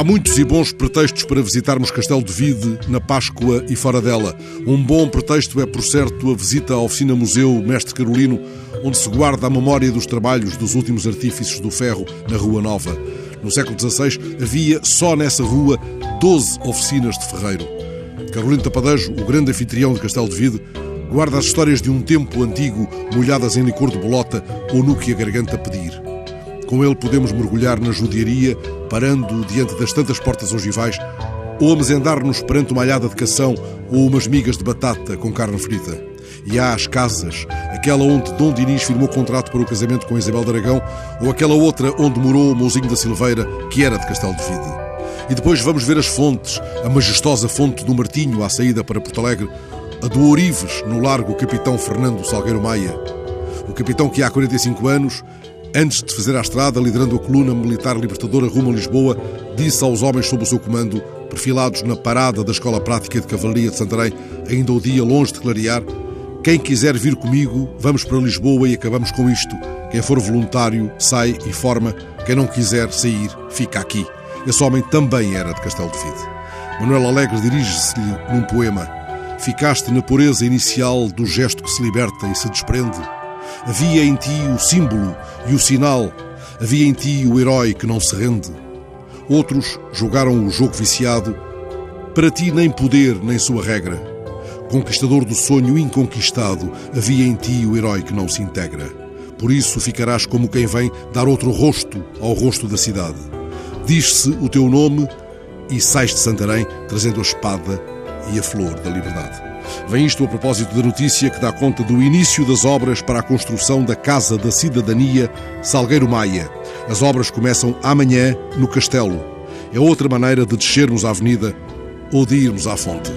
Há muitos e bons pretextos para visitarmos Castelo de Vide na Páscoa e fora dela. Um bom pretexto é, por certo, a visita à oficina Museu Mestre Carolino, onde se guarda a memória dos trabalhos dos últimos artífices do ferro na Rua Nova. No século XVI havia, só nessa rua, 12 oficinas de ferreiro. Carolino Tapadejo, o grande anfitrião de Castelo de Vide, guarda as histórias de um tempo antigo molhadas em licor de bolota ou no que a garganta pedir. Com ele podemos mergulhar na judiaria, parando diante das tantas portas ogivais, ou amezendar-nos perante uma alhada de cação ou umas migas de batata com carne frita. E há as casas, aquela onde Dom Dinis firmou contrato para o casamento com Isabel de Aragão, ou aquela outra onde morou o Mouzinho da Silveira, que era de Castelo de Vide. E depois vamos ver as fontes, a majestosa fonte do Martinho à saída para Porto Alegre, a do Ourives, no largo Capitão Fernando Salgueiro Maia. O capitão que há 45 anos Antes de fazer a estrada, liderando a coluna militar libertadora rumo a Lisboa, disse aos homens sob o seu comando, perfilados na parada da Escola Prática de Cavalaria de Santarém, ainda o dia longe de clarear: Quem quiser vir comigo, vamos para Lisboa e acabamos com isto. Quem for voluntário, sai e forma. Quem não quiser sair, fica aqui. Esse homem também era de Castelo de Vide. Manuel Alegre dirige-se-lhe num poema: Ficaste na pureza inicial do gesto que se liberta e se desprende Havia em ti o símbolo e o sinal, havia em ti o herói que não se rende. Outros jogaram o jogo viciado, para ti nem poder nem sua regra. Conquistador do sonho inconquistado, havia em ti o herói que não se integra. Por isso ficarás como quem vem dar outro rosto ao rosto da cidade. Diz-se o teu nome e sais de Santarém trazendo a espada e a flor da liberdade. Vem isto a propósito da notícia que dá conta do início das obras para a construção da Casa da Cidadania Salgueiro Maia. As obras começam amanhã no Castelo. É outra maneira de descermos a avenida ou de irmos à fonte.